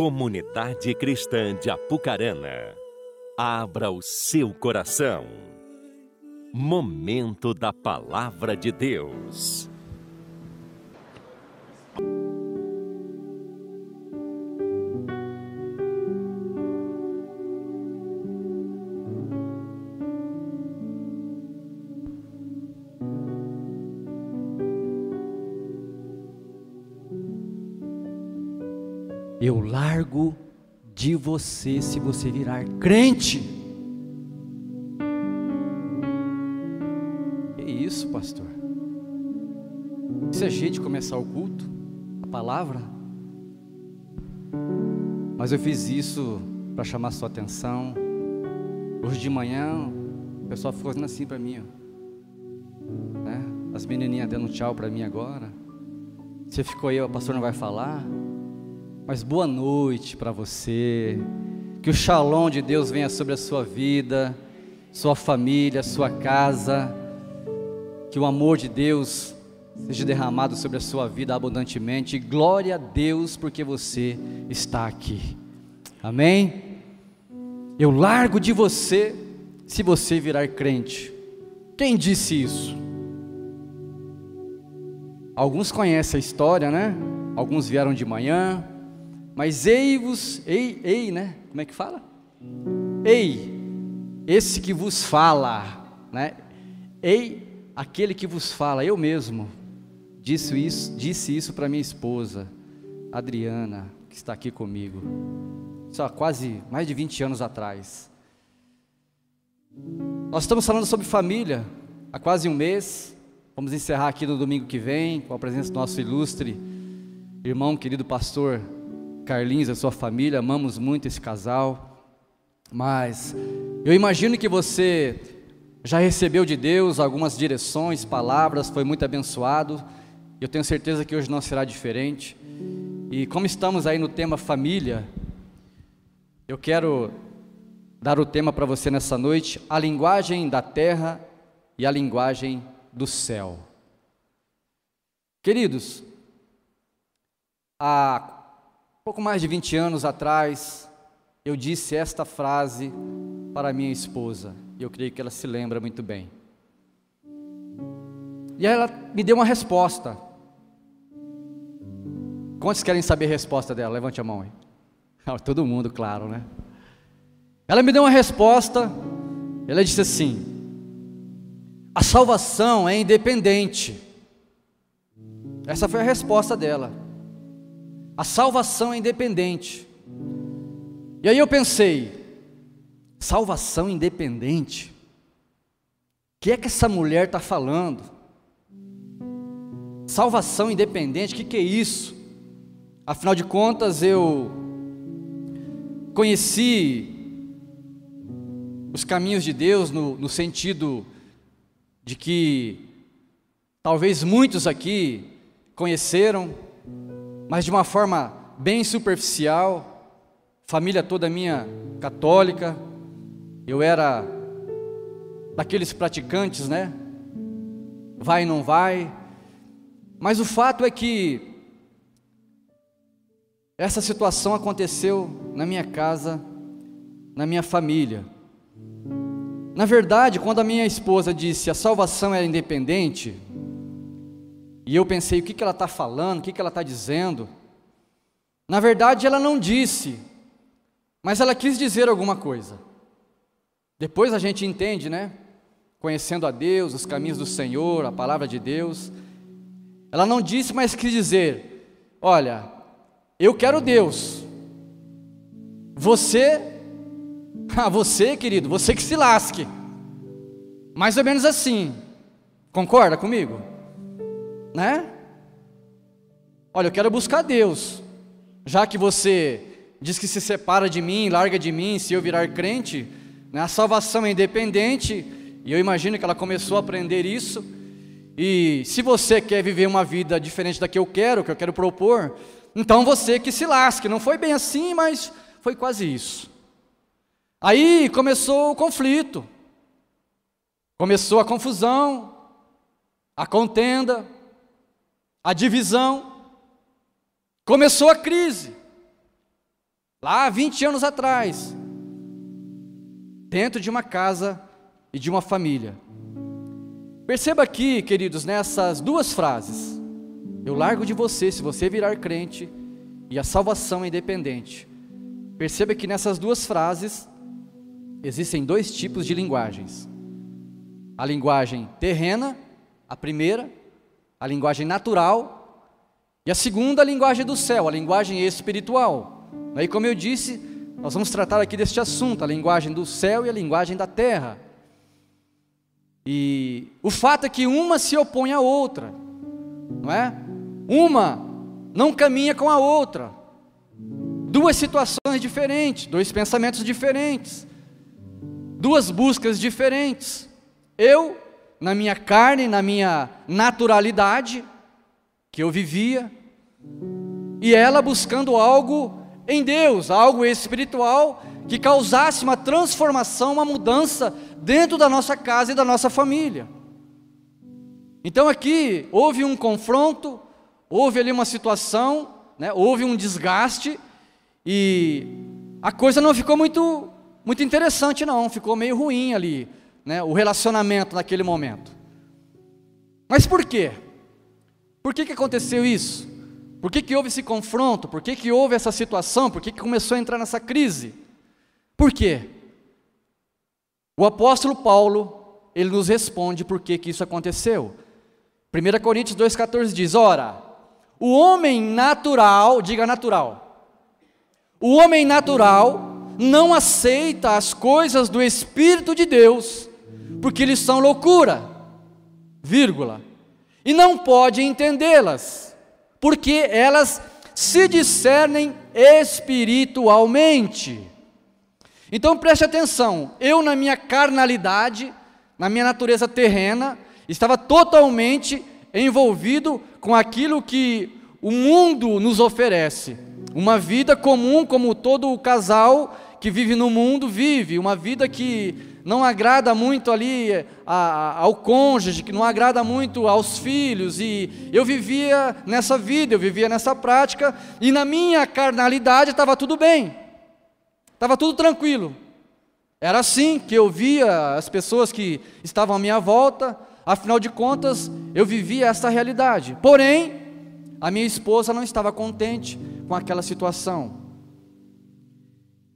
Comunidade Cristã de Apucarana, abra o seu coração. Momento da Palavra de Deus. De você se você virar crente. Que isso, pastor? É jeito de começar o culto? A palavra? Mas eu fiz isso para chamar sua atenção. Hoje de manhã, o pessoal ficou fazendo assim para mim. Ó. Né? As menininhas dando tchau para mim agora. Você ficou aí, o pastor não vai falar. Mas boa noite para você. Que o shalom de Deus venha sobre a sua vida, sua família, sua casa. Que o amor de Deus seja derramado sobre a sua vida abundantemente. Glória a Deus porque você está aqui. Amém? Eu largo de você se você virar crente. Quem disse isso? Alguns conhecem a história, né? Alguns vieram de manhã, mas ei-vos, ei, ei, né? Como é que fala? Ei, esse que vos fala, né? Ei, aquele que vos fala, eu mesmo, disse isso, disse isso para minha esposa, Adriana, que está aqui comigo, só quase mais de 20 anos atrás. Nós estamos falando sobre família há quase um mês. Vamos encerrar aqui no domingo que vem com a presença do nosso ilustre irmão, querido pastor Carlinhos, a sua família, amamos muito esse casal, mas eu imagino que você já recebeu de Deus algumas direções, palavras, foi muito abençoado. Eu tenho certeza que hoje não será diferente. E como estamos aí no tema família, eu quero dar o tema para você nessa noite: a linguagem da terra e a linguagem do céu. Queridos, há pouco mais de 20 anos atrás, eu disse esta frase para minha esposa, e eu creio que ela se lembra muito bem. E ela me deu uma resposta. Quantos querem saber a resposta dela? Levante a mão aí. Todo mundo, claro, né? Ela me deu uma resposta. Ela disse assim: A salvação é independente. Essa foi a resposta dela. A salvação é independente. E aí eu pensei, salvação independente? O que é que essa mulher está falando? Salvação independente, o que, que é isso? Afinal de contas, eu conheci os caminhos de Deus no, no sentido de que talvez muitos aqui conheceram, mas de uma forma bem superficial. Família toda minha católica. Eu era daqueles praticantes, né? Vai não vai. Mas o fato é que essa situação aconteceu na minha casa, na minha família. Na verdade, quando a minha esposa disse a salvação era independente, e eu pensei, o que, que ela está falando, o que, que ela está dizendo? Na verdade, ela não disse, mas ela quis dizer alguma coisa. Depois a gente entende, né? Conhecendo a Deus, os caminhos do Senhor, a palavra de Deus. Ela não disse, mas quis dizer: Olha, eu quero Deus. Você, ah, você, querido, você que se lasque. Mais ou menos assim. Concorda comigo? Né? Olha, eu quero buscar Deus. Já que você diz que se separa de mim, larga de mim, se eu virar crente, né? a salvação é independente, e eu imagino que ela começou a aprender isso. E se você quer viver uma vida diferente da que eu quero, que eu quero propor, então você que se lasque. Não foi bem assim, mas foi quase isso. Aí começou o conflito, começou a confusão, a contenda a divisão, começou a crise. lá há 20 anos atrás, dentro de uma casa e de uma família. Perceba aqui, queridos, nessas duas frases: Eu largo de você se você virar crente, e a salvação é independente. Perceba que nessas duas frases existem dois tipos de linguagens: a linguagem terrena, a primeira, a linguagem natural, e a segunda, a linguagem do céu, a linguagem espiritual. Aí, como eu disse, nós vamos tratar aqui deste assunto, a linguagem do céu e a linguagem da terra. E o fato é que uma se opõe à outra, não é? Uma não caminha com a outra. Duas situações diferentes, dois pensamentos diferentes, duas buscas diferentes. Eu, na minha carne, na minha naturalidade, que eu vivia, e ela buscando algo em Deus, algo espiritual que causasse uma transformação, uma mudança dentro da nossa casa e da nossa família. Então aqui houve um confronto, houve ali uma situação, né, houve um desgaste e a coisa não ficou muito muito interessante não, ficou meio ruim ali, né, o relacionamento naquele momento. Mas por quê? Por que, que aconteceu isso? Por que, que houve esse confronto? Por que, que houve essa situação? Por que, que começou a entrar nessa crise? Por quê? O apóstolo Paulo, ele nos responde por que, que isso aconteceu. 1 Coríntios 2,14 diz: Ora, o homem natural, diga natural, o homem natural não aceita as coisas do Espírito de Deus, porque eles são loucura, vírgula, e não pode entendê-las, porque elas se discernem espiritualmente. Então preste atenção, eu na minha carnalidade, na minha natureza terrena, estava totalmente envolvido com aquilo que o mundo nos oferece. Uma vida comum, como todo o casal que vive no mundo vive, uma vida que não agrada muito ali a, a, ao cônjuge, que não agrada muito aos filhos, e eu vivia nessa vida, eu vivia nessa prática, e na minha carnalidade estava tudo bem. Estava tudo tranquilo. Era assim que eu via as pessoas que estavam à minha volta, afinal de contas, eu vivia essa realidade. Porém, a minha esposa não estava contente com aquela situação.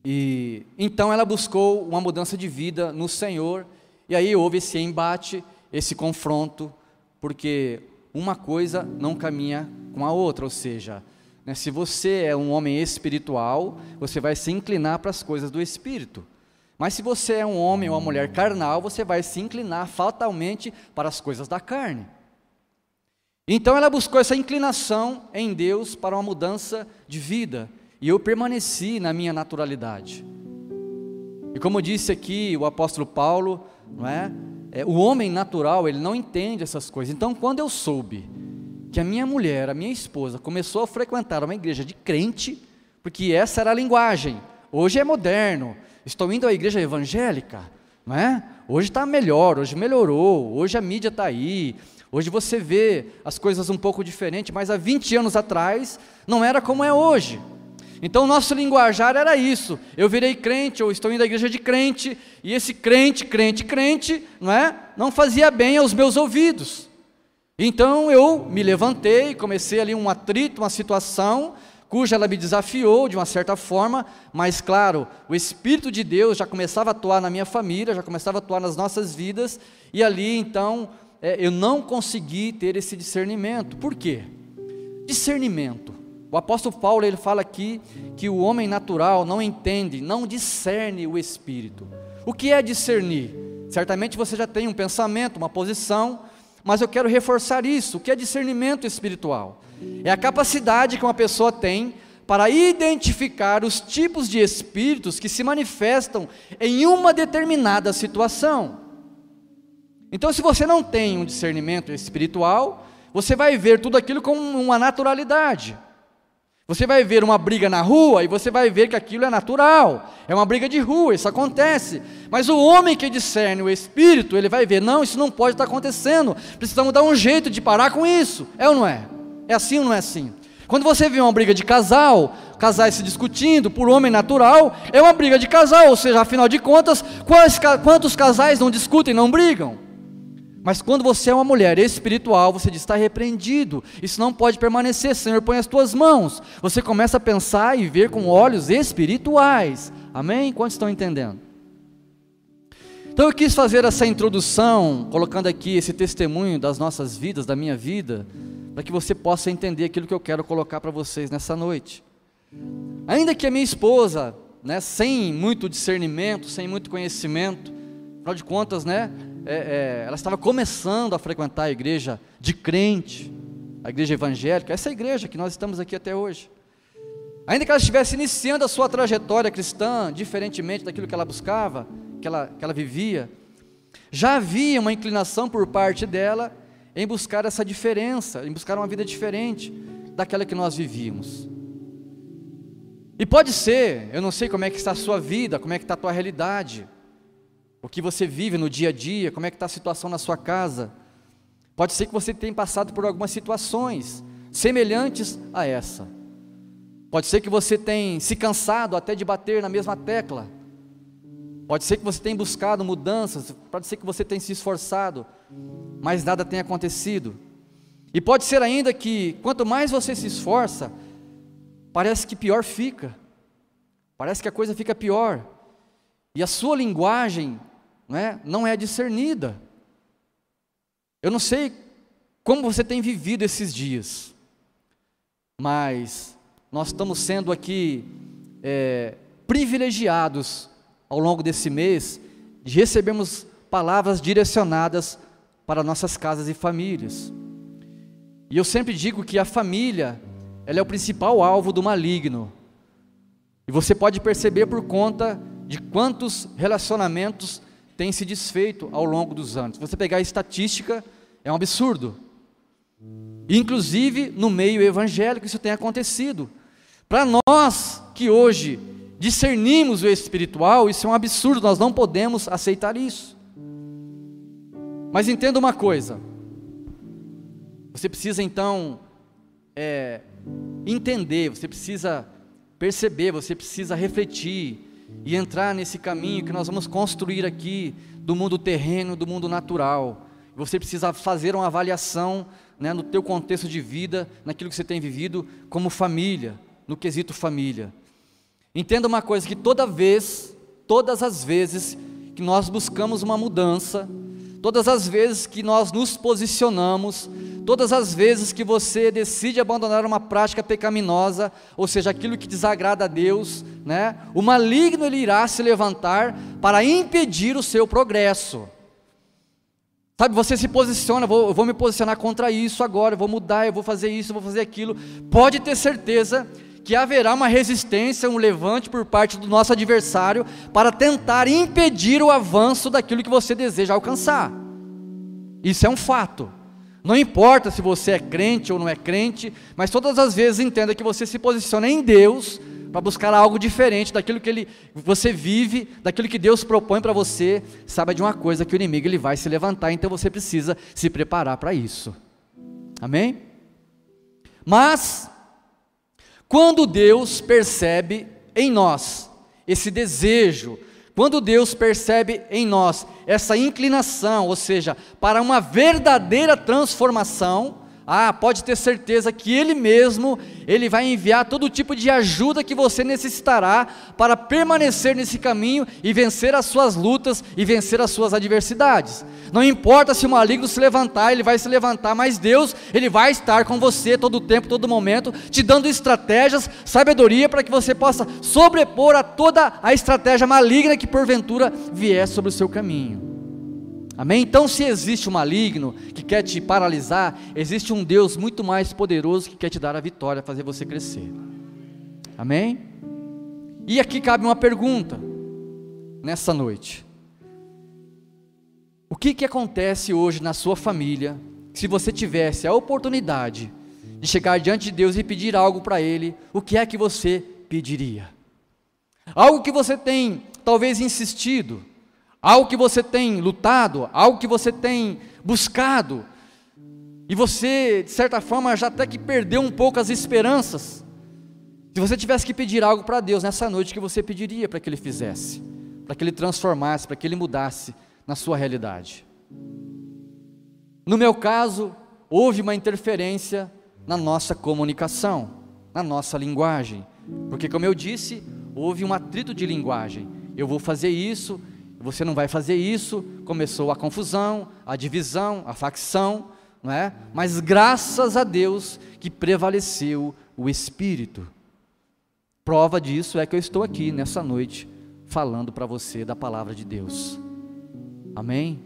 E então ela buscou uma mudança de vida no Senhor, e aí houve esse embate, esse confronto, porque uma coisa não caminha com a outra, ou seja, né? Se você é um homem espiritual, você vai se inclinar para as coisas do espírito. Mas se você é um homem ou uma mulher carnal, você vai se inclinar fatalmente para as coisas da carne. Então ela buscou essa inclinação em Deus para uma mudança de vida, e eu permaneci na minha naturalidade. E como disse aqui o apóstolo Paulo, não é? é o homem natural, ele não entende essas coisas. Então, quando eu soube que a minha mulher, a minha esposa, começou a frequentar uma igreja de crente, porque essa era a linguagem. Hoje é moderno, estou indo à igreja evangélica, não é? Hoje está melhor, hoje melhorou, hoje a mídia está aí, hoje você vê as coisas um pouco diferente, mas há 20 anos atrás não era como é hoje. Então o nosso linguajar era isso. Eu virei crente, ou estou indo à igreja de crente, e esse crente, crente, crente, não é? Não fazia bem aos meus ouvidos. Então eu me levantei, comecei ali um atrito, uma situação, cuja ela me desafiou de uma certa forma, mas claro, o Espírito de Deus já começava a atuar na minha família, já começava a atuar nas nossas vidas, e ali então é, eu não consegui ter esse discernimento. Por quê? Discernimento. O apóstolo Paulo ele fala aqui que o homem natural não entende, não discerne o Espírito. O que é discernir? Certamente você já tem um pensamento, uma posição, mas eu quero reforçar isso, o que é discernimento espiritual. É a capacidade que uma pessoa tem para identificar os tipos de espíritos que se manifestam em uma determinada situação. Então, se você não tem um discernimento espiritual, você vai ver tudo aquilo com uma naturalidade. Você vai ver uma briga na rua e você vai ver que aquilo é natural, é uma briga de rua, isso acontece. Mas o homem que discerne o espírito, ele vai ver: não, isso não pode estar acontecendo, precisamos dar um jeito de parar com isso. É ou não é? É assim ou não é assim? Quando você vê uma briga de casal, casais se discutindo por homem natural, é uma briga de casal, ou seja, afinal de contas, quantos, casais não discutem, não brigam? Mas quando você é uma mulher espiritual, você diz: está repreendido, isso não pode permanecer, Senhor, põe as tuas mãos. Você começa a pensar e ver com olhos espirituais, amém? Quantos estão entendendo? Então eu quis fazer essa introdução, colocando aqui esse testemunho das nossas vidas, da minha vida, para que você possa entender aquilo que eu quero colocar para vocês nessa noite. Ainda que a minha esposa, né, sem muito discernimento, sem muito conhecimento, afinal de contas, né, é, é, ela estava começando a frequentar a igreja de crente, a igreja evangélica, essa igreja que nós estamos aqui até hoje. Ainda que ela estivesse iniciando a sua trajetória cristã, diferentemente daquilo que ela buscava, que ela, que ela vivia, já havia uma inclinação por parte dela em buscar essa diferença, em buscar uma vida diferente daquela que nós vivíamos. E pode ser, eu não sei como é que está a sua vida, como é que está a tua realidade, o que você vive no dia a dia, como é que está a situação na sua casa. Pode ser que você tenha passado por algumas situações semelhantes a essa. Pode ser que você tenha se cansado até de bater na mesma tecla. Pode ser que você tenha buscado mudanças, pode ser que você tenha se esforçado, mas nada tenha acontecido. E pode ser ainda que quanto mais você se esforça, parece que pior fica. Parece que a coisa fica pior. E a sua linguagem não é, não é discernida. Eu não sei como você tem vivido esses dias, mas nós estamos sendo aqui é, privilegiados ao longo desse mês, de recebermos palavras direcionadas para nossas casas e famílias. E eu sempre digo que a família, ela é o principal alvo do maligno. E você pode perceber por conta de quantos relacionamentos têm se desfeito ao longo dos anos. Você pegar a estatística, é um absurdo. Inclusive no meio evangélico isso tem acontecido. Para nós que hoje discernimos o espiritual, isso é um absurdo, nós não podemos aceitar isso. Mas entenda uma coisa, você precisa então é, entender, você precisa perceber, você precisa refletir e entrar nesse caminho que nós vamos construir aqui do mundo terreno, do mundo natural. Você precisa fazer uma avaliação né, no teu contexto de vida, naquilo que você tem vivido como família, no quesito família. Entenda uma coisa: que toda vez, todas as vezes que nós buscamos uma mudança, todas as vezes que nós nos posicionamos, todas as vezes que você decide abandonar uma prática pecaminosa, ou seja, aquilo que desagrada a Deus, né, o maligno ele irá se levantar para impedir o seu progresso. Sabe, você se posiciona, vou, eu vou me posicionar contra isso agora, eu vou mudar, eu vou fazer isso, eu vou fazer aquilo. Pode ter certeza que haverá uma resistência, um levante por parte do nosso adversário para tentar impedir o avanço daquilo que você deseja alcançar. Isso é um fato. Não importa se você é crente ou não é crente, mas todas as vezes entenda que você se posiciona em Deus para buscar algo diferente daquilo que ele, você vive, daquilo que Deus propõe para você. Saiba de uma coisa que o inimigo ele vai se levantar, então você precisa se preparar para isso. Amém? Mas quando Deus percebe em nós esse desejo, quando Deus percebe em nós essa inclinação, ou seja, para uma verdadeira transformação, ah, pode ter certeza que Ele mesmo, Ele vai enviar todo tipo de ajuda que você necessitará para permanecer nesse caminho e vencer as suas lutas e vencer as suas adversidades. Não importa se o maligno se levantar, ele vai se levantar, mas Deus, Ele vai estar com você todo o tempo, todo momento, te dando estratégias, sabedoria para que você possa sobrepor a toda a estratégia maligna que porventura vier sobre o seu caminho. Amém? Então, se existe um maligno que quer te paralisar, existe um Deus muito mais poderoso que quer te dar a vitória, fazer você crescer. Amém? E aqui cabe uma pergunta, nessa noite: O que, que acontece hoje na sua família, se você tivesse a oportunidade de chegar diante de Deus e pedir algo para Ele, o que é que você pediria? Algo que você tem talvez insistido, algo que você tem lutado, algo que você tem buscado, e você, de certa forma, já até que perdeu um pouco as esperanças. Se você tivesse que pedir algo para Deus nessa noite, que você pediria para que Ele fizesse? Para que Ele transformasse, para que Ele mudasse na sua realidade? No meu caso, houve uma interferência na nossa comunicação, na nossa linguagem. Porque, como eu disse, houve um atrito de linguagem. Eu vou fazer isso, você não vai fazer isso. Começou a confusão, a divisão, a facção, não é? Mas graças a Deus que prevaleceu o Espírito. Prova disso é que eu estou aqui nessa noite falando para você da palavra de Deus. Amém?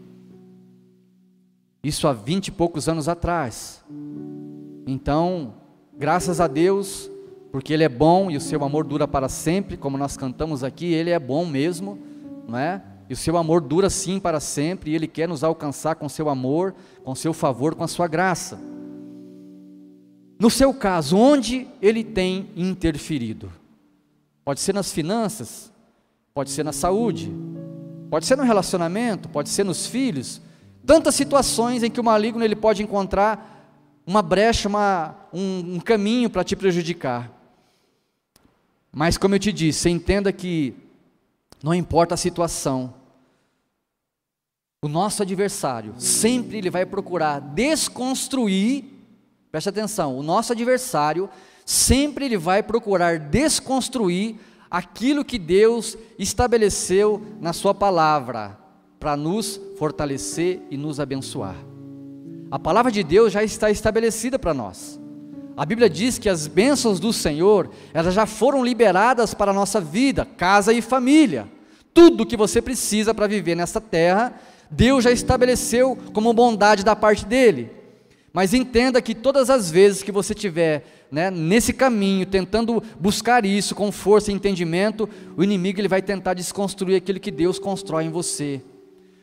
Isso há vinte e poucos anos atrás. Então, graças a Deus, porque Ele é bom e o seu amor dura para sempre, como nós cantamos aqui, Ele é bom mesmo, não é? E o seu amor dura sim para sempre, e Ele quer nos alcançar com seu amor, com seu favor, com a sua graça. No seu caso, onde Ele tem interferido? Pode ser nas finanças, pode ser na saúde, pode ser no relacionamento, pode ser nos filhos. Tantas situações em que o maligno ele pode encontrar uma brecha, uma, um, um caminho para te prejudicar. Mas como eu te disse, entenda que não importa a situação, o nosso adversário sempre ele vai procurar desconstruir, preste atenção, o nosso adversário sempre ele vai procurar desconstruir aquilo que Deus estabeleceu na Sua palavra, para nos fortalecer e nos abençoar. A palavra de Deus já está estabelecida para nós. A Bíblia diz que as bênçãos do Senhor, elas já foram liberadas para a nossa vida, casa e família. Tudo que você precisa para viver nessa terra, Deus já estabeleceu como bondade da parte dele. Mas entenda que todas as vezes que você tiver né, nesse caminho, tentando buscar isso com força e entendimento, o inimigo ele vai tentar desconstruir aquilo que Deus constrói em você,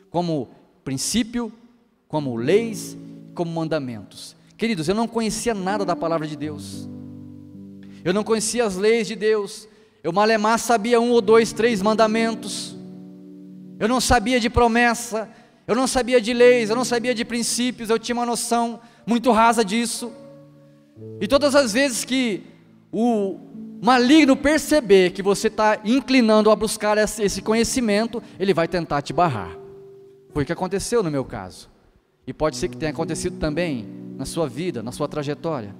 como princípio, como leis, como mandamentos. Queridos, eu não conhecia nada da palavra de Deus, eu não conhecia as leis de Deus, eu malemar sabia um ou dois, três mandamentos, eu não sabia de promessa, eu não sabia de leis, eu não sabia de princípios, eu tinha uma noção muito rasa disso. E todas as vezes que o maligno perceber que você está inclinando a buscar esse conhecimento, ele vai tentar te barrar. Foi o que aconteceu no meu caso. E pode ser que tenha acontecido também na sua vida, na sua trajetória.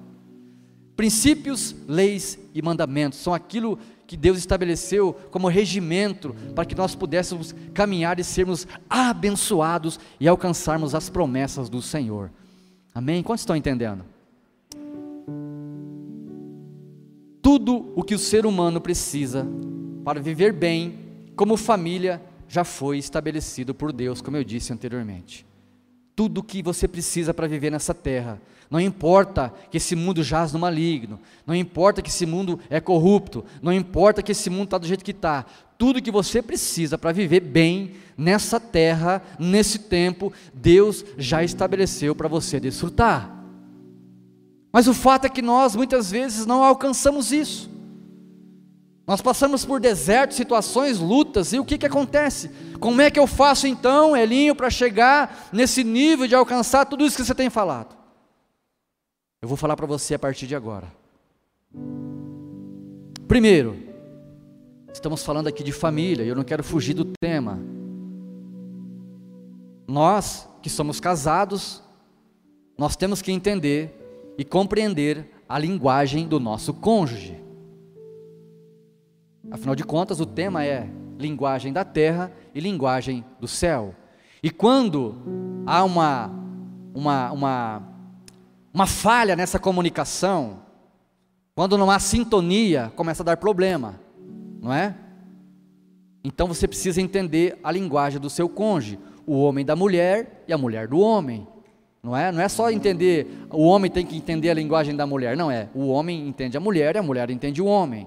Princípios, leis e mandamentos são aquilo que Deus estabeleceu como regimento para que nós pudéssemos caminhar e sermos abençoados e alcançarmos as promessas do Senhor. Amém? Quantos estão entendendo? Tudo o que o ser humano precisa para viver bem, como família, já foi estabelecido por Deus, como eu disse anteriormente. Tudo o que você precisa para viver nessa terra, não importa que esse mundo jaz no maligno, não importa que esse mundo é corrupto, não importa que esse mundo está do jeito que está, tudo que você precisa para viver bem nessa terra, nesse tempo, Deus já estabeleceu para você desfrutar. Mas o fato é que nós muitas vezes não alcançamos isso. Nós passamos por desertos, situações, lutas, e o que, que acontece? Como é que eu faço então, Elinho, para chegar nesse nível de alcançar tudo isso que você tem falado? Eu vou falar para você a partir de agora. Primeiro, estamos falando aqui de família, e eu não quero fugir do tema. Nós que somos casados, nós temos que entender e compreender a linguagem do nosso cônjuge. Afinal de contas, o tema é linguagem da terra e linguagem do céu. E quando há uma, uma, uma, uma falha nessa comunicação, quando não há sintonia, começa a dar problema, não é? Então você precisa entender a linguagem do seu cônjuge, o homem da mulher e a mulher do homem. Não é? Não é só entender, o homem tem que entender a linguagem da mulher, não é. O homem entende a mulher e a mulher entende o homem.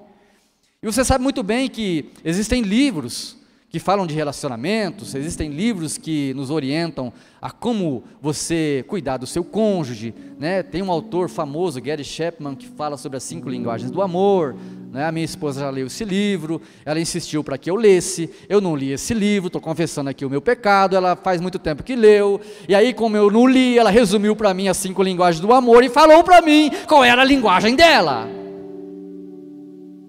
E você sabe muito bem que existem livros que falam de relacionamentos, existem livros que nos orientam a como você cuidar do seu cônjuge, né? Tem um autor famoso, Gary Chapman, que fala sobre as cinco linguagens do amor, né? A minha esposa já leu esse livro, ela insistiu para que eu lesse, eu não li esse livro, estou confessando aqui o meu pecado, ela faz muito tempo que leu, e aí como eu não li, ela resumiu para mim as cinco linguagens do amor e falou para mim qual era a linguagem dela.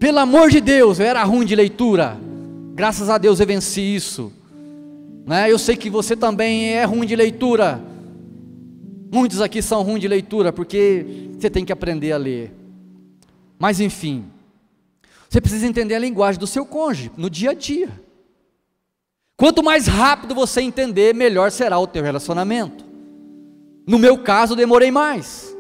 Pelo amor de Deus, eu era ruim de leitura. Graças a Deus eu venci isso. Né? Eu sei que você também é ruim de leitura. Muitos aqui são ruins de leitura porque você tem que aprender a ler. Mas enfim, você precisa entender a linguagem do seu cônjuge no dia a dia. Quanto mais rápido você entender, melhor será o teu relacionamento. No meu caso, demorei mais.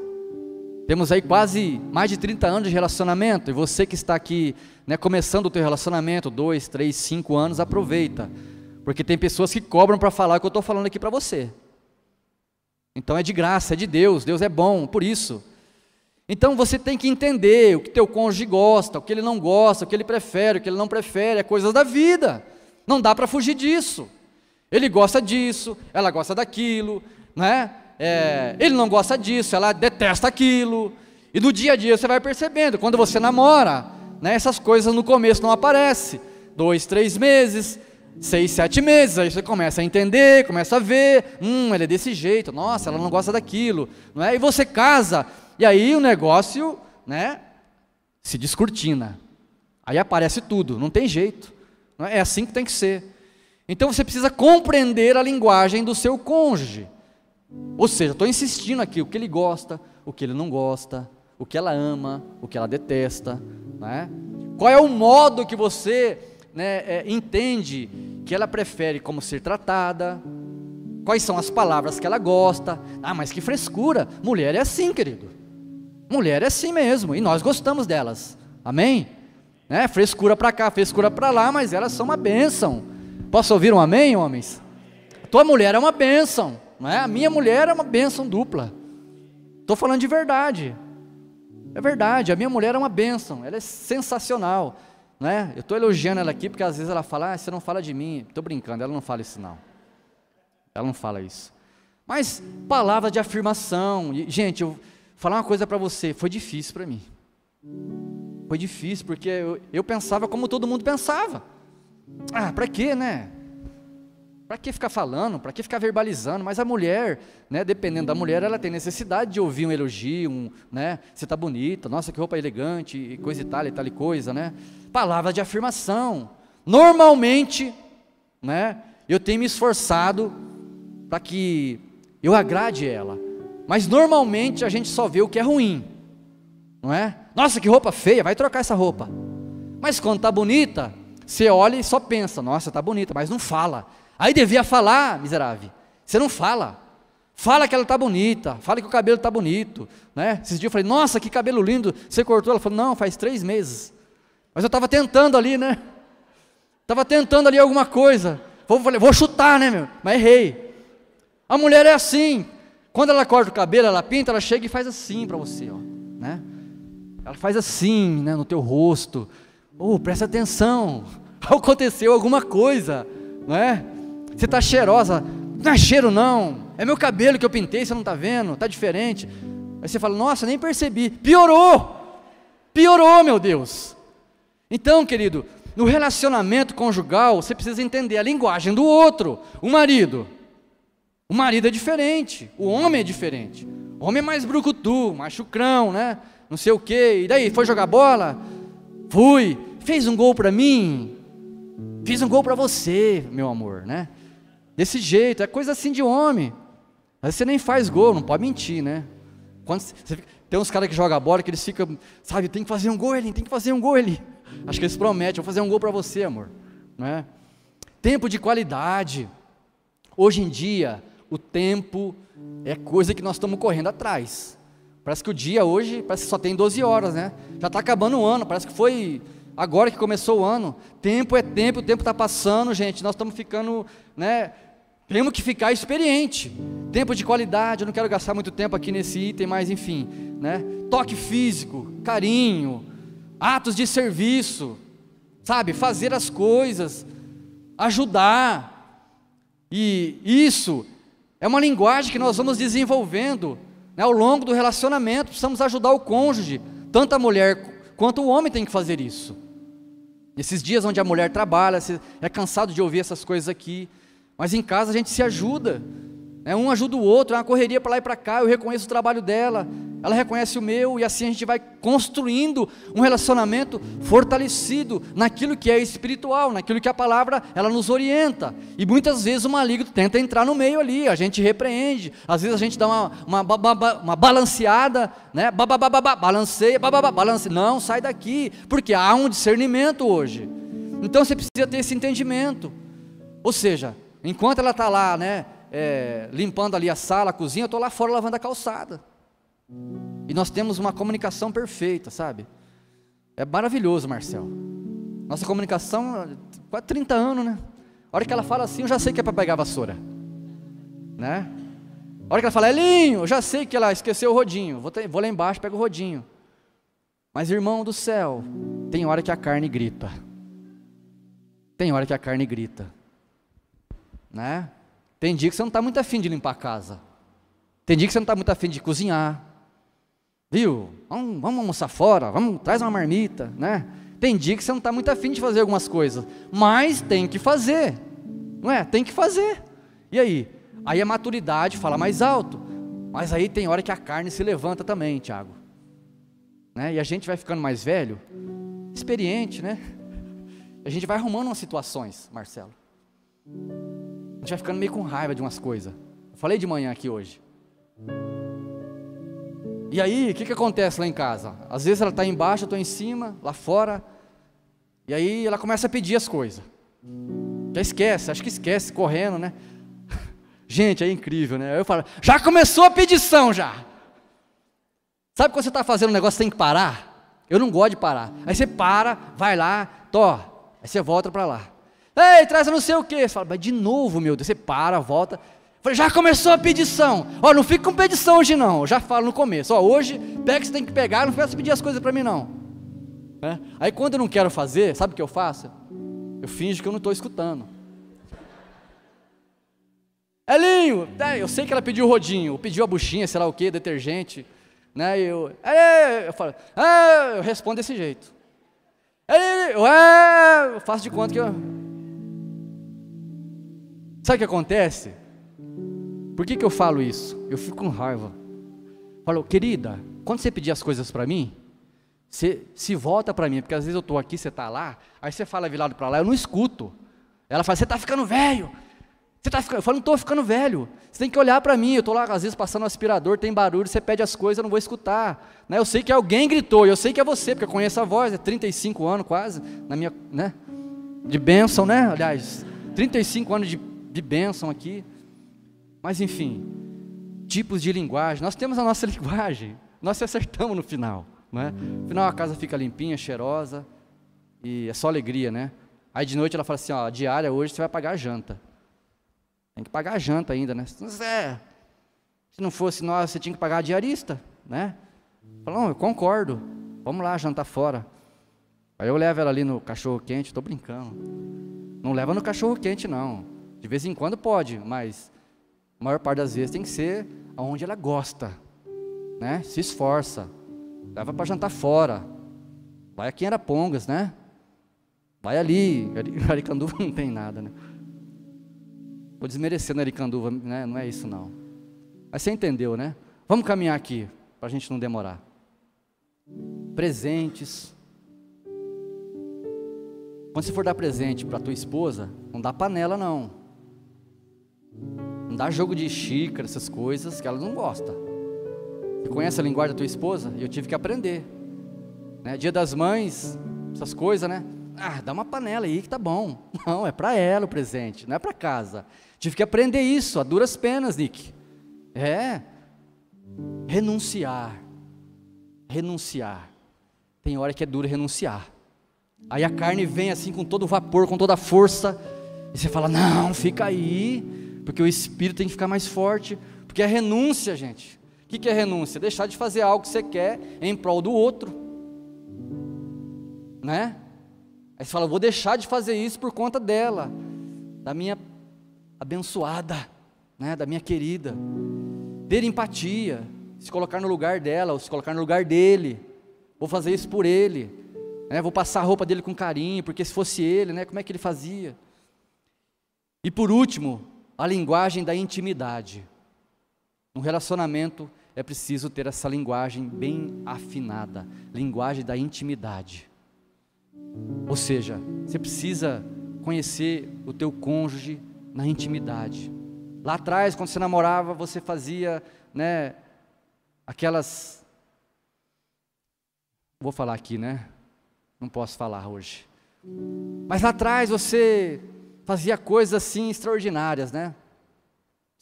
Temos aí quase mais de 30 anos de relacionamento, e você que está aqui né, começando o teu relacionamento, dois, três, cinco anos, aproveita. Porque tem pessoas que cobram para falar o que eu estou falando aqui para você. Então é de graça, é de Deus, Deus é bom, por isso. Então você tem que entender o que teu cônjuge gosta, o que ele não gosta, o que ele prefere, o que ele não prefere, é coisas da vida. Não dá para fugir disso. Ele gosta disso, ela gosta daquilo, né? É, ele não gosta disso, ela detesta aquilo. E no dia a dia você vai percebendo, quando você namora, né, essas coisas no começo não aparecem. Dois, três meses, seis, sete meses, aí você começa a entender, começa a ver, hum, ele é desse jeito, nossa, ela não gosta daquilo, não é? E você casa, e aí o negócio, né, se descortina. Aí aparece tudo, não tem jeito. Não é? é assim que tem que ser. Então você precisa compreender a linguagem do seu cônjuge. Ou seja, estou insistindo aqui o que ele gosta, o que ele não gosta, o que ela ama, o que ela detesta. Né? Qual é o modo que você né, é, entende que ela prefere como ser tratada? Quais são as palavras que ela gosta? Ah, mas que frescura! Mulher é assim, querido. Mulher é assim mesmo, e nós gostamos delas. Amém? Né? Frescura para cá, frescura para lá, mas elas são uma bênção. Posso ouvir um amém, homens? Tua mulher é uma bênção, não é? A minha mulher é uma bênção dupla. Estou falando de verdade. É verdade, a minha mulher é uma bênção, ela é sensacional. Né? Eu estou elogiando ela aqui porque às vezes ela fala, ah, você não fala de mim. Estou brincando, ela não fala isso não. Ela não fala isso. Mas palavra de afirmação. E, gente, eu falar uma coisa para você, foi difícil para mim. Foi difícil, porque eu, eu pensava como todo mundo pensava. Ah, para quê, né? Para que ficar falando? Para que ficar verbalizando? Mas a mulher, né, dependendo da mulher, ela tem necessidade de ouvir um elogio, um, né? Você está bonita, nossa, que roupa elegante, coisa e tal, e tal e coisa, né? Palavras de afirmação. Normalmente, né, eu tenho me esforçado para que eu agrade ela. Mas normalmente a gente só vê o que é ruim. Não é? Nossa, que roupa feia, vai trocar essa roupa. Mas quando está bonita, você olha e só pensa, nossa, está bonita, mas não fala. Aí devia falar, miserável. Você não fala. Fala que ela está bonita, fala que o cabelo está bonito. Né? Esses dias eu falei, nossa, que cabelo lindo, você cortou? Ela falou, não, faz três meses. Mas eu estava tentando ali, né? Estava tentando ali alguma coisa. Vou, vou chutar, né, meu? Mas errei. A mulher é assim. Quando ela corta o cabelo, ela pinta, ela chega e faz assim para você, ó, né? Ela faz assim, né, no teu rosto. Oh, presta atenção. Aconteceu alguma coisa, não é? Você está cheirosa. Não é cheiro não. É meu cabelo que eu pintei, você não está vendo? Está diferente. Aí você fala, nossa, nem percebi. Piorou. Piorou, meu Deus. Então, querido, no relacionamento conjugal, você precisa entender a linguagem do outro. O marido. O marido é diferente. O homem é diferente. O homem é mais brucutu, mais chucrão, né? não sei o quê. E daí, foi jogar bola? Fui. Fez um gol para mim? Fiz um gol para você, meu amor, né? Desse jeito, é coisa assim de homem. Mas você nem faz gol, não pode mentir, né? Quando você, tem uns caras que jogam bola que eles ficam, sabe, tem que fazer um gol, ele tem que fazer um gol, ele. Acho que eles prometem, vou fazer um gol para você, amor. Né? Tempo de qualidade. Hoje em dia, o tempo é coisa que nós estamos correndo atrás. Parece que o dia hoje, parece que só tem 12 horas, né? Já está acabando o ano, parece que foi agora que começou o ano. Tempo é tempo, o tempo está passando, gente. Nós estamos ficando, né? Temos que ficar experiente. Tempo de qualidade, eu não quero gastar muito tempo aqui nesse item, mas enfim, né? Toque físico, carinho, atos de serviço, sabe? Fazer as coisas, ajudar. E isso é uma linguagem que nós vamos desenvolvendo né, ao longo do relacionamento, precisamos ajudar o cônjuge, tanto a mulher quanto o homem tem que fazer isso. Esses dias onde a mulher trabalha, é cansado de ouvir essas coisas aqui, mas em casa a gente se ajuda, um ajuda o outro, é uma correria para lá e para cá, eu reconheço o trabalho dela, ela reconhece o meu, e assim a gente vai construindo um relacionamento fortalecido naquilo que é espiritual, naquilo que a palavra ela nos orienta. E muitas vezes o maligno tenta entrar no meio ali, a gente repreende, às vezes a gente dá uma, uma, uma, uma balanceada, né? balanceia, balanceia, não, sai daqui, porque há um discernimento hoje. Então você precisa ter esse entendimento. Ou seja, enquanto ela está lá, né, é, limpando ali a sala, a cozinha, eu estou lá fora lavando a calçada. E nós temos uma comunicação perfeita, sabe? É maravilhoso, Marcel. Nossa comunicação, quase 30 anos, né? A hora que ela fala assim, eu já sei que é para pegar a vassoura. Né? A hora que ela fala, Elinho, eu já sei que ela esqueceu o rodinho. Vou, ter, vou lá embaixo, pego o rodinho. Mas, irmão do céu, tem hora que a carne grita. Tem hora que a carne grita. Né? Tem dia que você não está muito afim de limpar a casa. Tem dia que você não está muito afim de cozinhar. Viu? Vamos, vamos almoçar fora, vamos, traz uma marmita, né? Tem dia que você não está muito afim de fazer algumas coisas, mas tem que fazer, não é? Tem que fazer. E aí? Aí a maturidade fala mais alto, mas aí tem hora que a carne se levanta também, Tiago. Né? E a gente vai ficando mais velho, experiente, né? A gente vai arrumando umas situações, Marcelo. Gente vai ficando meio com raiva de umas coisas. Falei de manhã aqui hoje. E aí, o que, que acontece lá em casa? Às vezes ela está embaixo, eu estou em cima, lá fora. E aí ela começa a pedir as coisas. Já esquece, acho que esquece, correndo, né? Gente, é incrível, né? Eu falo, já começou a pedição já. Sabe quando você está fazendo um negócio, você tem que parar? Eu não gosto de parar. Aí você para, vai lá, tó. Aí você volta para lá. Ei, traz não sei o quê. Você fala, mas de novo, meu Deus. Você para, volta. Falei, já começou a pedição. Ó, não fica com pedição hoje não. Eu já falo no começo. Ó, hoje, pega que você tem que pegar, não peça pedir as coisas para mim não. É? Aí quando eu não quero fazer, sabe o que eu faço? Eu finjo que eu não estou escutando. Elinho, é, eu sei que ela pediu o rodinho, pediu a buchinha, sei lá o que, detergente. Né? Eu, eu falo, é, eu respondo desse jeito. Eu, eu faço de conta que eu. Sabe o que acontece? Por que, que eu falo isso? Eu fico com raiva. Falo, querida, quando você pedir as coisas para mim, você se volta para mim, porque às vezes eu estou aqui, você está lá, aí você fala virado para lá, eu não escuto. Ela fala, você está ficando velho. Você tá ficando, eu falo, não estou ficando velho. Você tem que olhar para mim. Eu estou lá, às vezes, passando o aspirador, tem barulho, você pede as coisas, eu não vou escutar. Né? Eu sei que alguém gritou, eu sei que é você, porque eu conheço a voz, é 35 anos quase, na minha, né? De bênção, né? Aliás, 35 anos de, de bênção aqui. Mas enfim, tipos de linguagem. Nós temos a nossa linguagem, nós se acertamos no final. Né? No final a casa fica limpinha, cheirosa e é só alegria, né? Aí de noite ela fala assim: ó, diária hoje você vai pagar a janta. Tem que pagar a janta ainda, né? É, se não fosse nós, você tinha que pagar a diarista, né? Não, eu concordo, vamos lá jantar fora. Aí eu levo ela ali no cachorro quente, estou brincando. Não leva no cachorro quente, não. De vez em quando pode, mas a maior parte das vezes tem que ser aonde ela gosta, né? Se esforça, leva para jantar fora, vai aqui em Arapongas, né? Vai ali, Aricanduva não tem nada, né? Vou desmerecendo Aricanduva, né? Não é isso não. Mas você entendeu, né? Vamos caminhar aqui, para a gente não demorar. Presentes. Quando você for dar presente para tua esposa, não dá panela não. Não dá jogo de xícara, essas coisas que ela não gosta. Você conhece a linguagem da tua esposa? Eu tive que aprender. Né? Dia das mães, essas coisas, né? Ah, dá uma panela aí que tá bom. Não, é para ela o presente, não é para casa. Tive que aprender isso, a duras penas, Nick. É. Renunciar. Renunciar. Tem hora que é duro renunciar. Aí a carne vem assim com todo o vapor, com toda a força. E você fala: Não, fica aí porque o espírito tem que ficar mais forte, porque é renúncia, gente. O que é renúncia? Deixar de fazer algo que você quer em prol do outro, né? Aí você fala, vou deixar de fazer isso por conta dela, da minha abençoada, né? Da minha querida. Ter empatia, se colocar no lugar dela, ou se colocar no lugar dele. Vou fazer isso por ele, né? Vou passar a roupa dele com carinho, porque se fosse ele, né? Como é que ele fazia? E por último, a linguagem da intimidade. Um relacionamento é preciso ter essa linguagem bem afinada linguagem da intimidade. Ou seja, você precisa conhecer o teu cônjuge na intimidade. Lá atrás, quando você namorava, você fazia, né, aquelas Vou falar aqui, né? Não posso falar hoje. Mas lá atrás você fazia coisas assim extraordinárias, né?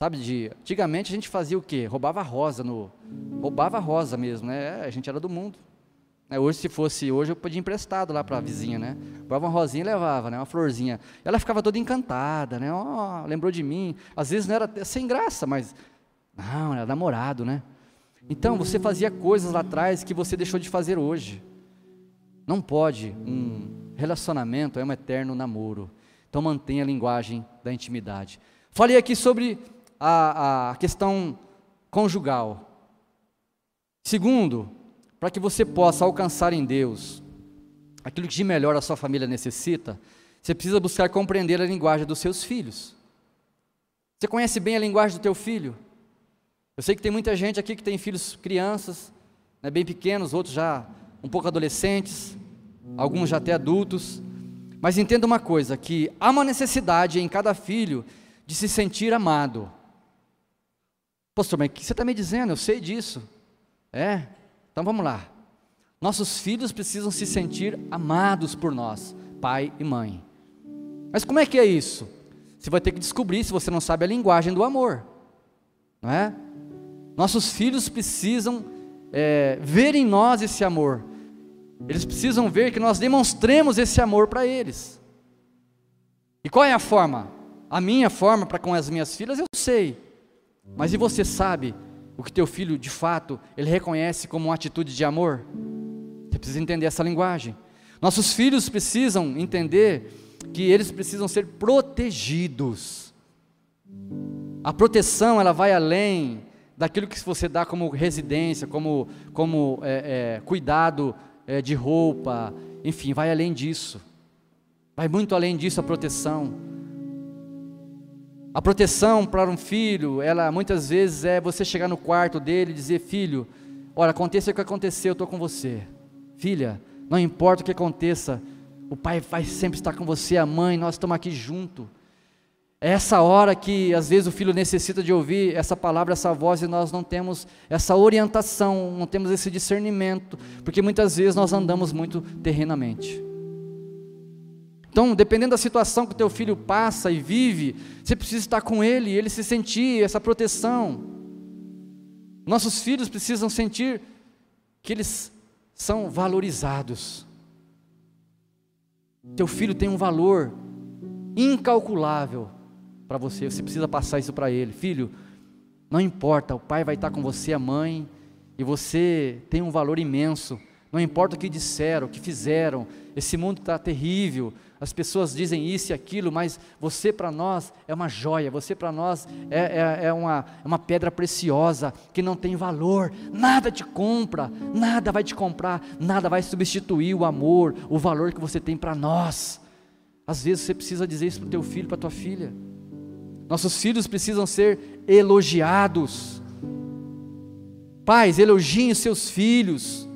Sabe, de, antigamente a gente fazia o quê? Roubava rosa no. Roubava rosa mesmo, né? A gente era do mundo. É, hoje, se fosse hoje, eu podia emprestado lá para a vizinha, né? Roubava uma rosinha e levava, né? Uma florzinha. Ela ficava toda encantada, né? Oh, lembrou de mim. Às vezes não era sem graça, mas. Não, era namorado, né? Então você fazia coisas lá atrás que você deixou de fazer hoje. Não pode. Um relacionamento é um eterno namoro. Então mantenha a linguagem da intimidade. Falei aqui sobre a, a questão conjugal. Segundo, para que você possa alcançar em Deus aquilo que de melhor a sua família necessita, você precisa buscar compreender a linguagem dos seus filhos. Você conhece bem a linguagem do teu filho? Eu sei que tem muita gente aqui que tem filhos crianças, né, bem pequenos, outros já um pouco adolescentes, alguns já até adultos. Mas entenda uma coisa, que há uma necessidade em cada filho de se sentir amado. Pastor, mas o que você está me dizendo? Eu sei disso. É? Então vamos lá. Nossos filhos precisam se sentir amados por nós, pai e mãe. Mas como é que é isso? Você vai ter que descobrir se você não sabe a linguagem do amor. Não é? Nossos filhos precisam é, ver em nós esse amor. Eles precisam ver que nós demonstremos esse amor para eles. E qual é a forma? A minha forma para com as minhas filhas eu sei. Mas e você sabe o que teu filho de fato ele reconhece como uma atitude de amor? Você precisa entender essa linguagem. Nossos filhos precisam entender que eles precisam ser protegidos. A proteção ela vai além daquilo que você dá como residência, como, como é, é, cuidado é, de roupa, enfim, vai além disso. Vai muito além disso a proteção. A proteção para um filho, ela muitas vezes é você chegar no quarto dele e dizer: Filho, olha, aconteça o que acontecer, eu estou com você. Filha, não importa o que aconteça, o pai vai sempre estar com você, a mãe, nós estamos aqui juntos. É essa hora que às vezes o filho necessita de ouvir essa palavra, essa voz, e nós não temos essa orientação, não temos esse discernimento, porque muitas vezes nós andamos muito terrenamente. Então, dependendo da situação que o teu filho passa e vive, você precisa estar com ele, ele se sentir essa proteção. Nossos filhos precisam sentir que eles são valorizados. Teu filho tem um valor incalculável para você, você precisa passar isso para ele. Filho, não importa, o pai vai estar com você, a mãe, e você tem um valor imenso. Não importa o que disseram, o que fizeram, esse mundo está terrível, as pessoas dizem isso e aquilo, mas você para nós é uma joia, você para nós é, é, é, uma, é uma pedra preciosa que não tem valor, nada te compra, nada vai te comprar, nada vai substituir o amor, o valor que você tem para nós. Às vezes você precisa dizer isso para o teu filho, para tua filha. Nossos filhos precisam ser elogiados. Pais, elogiem seus filhos.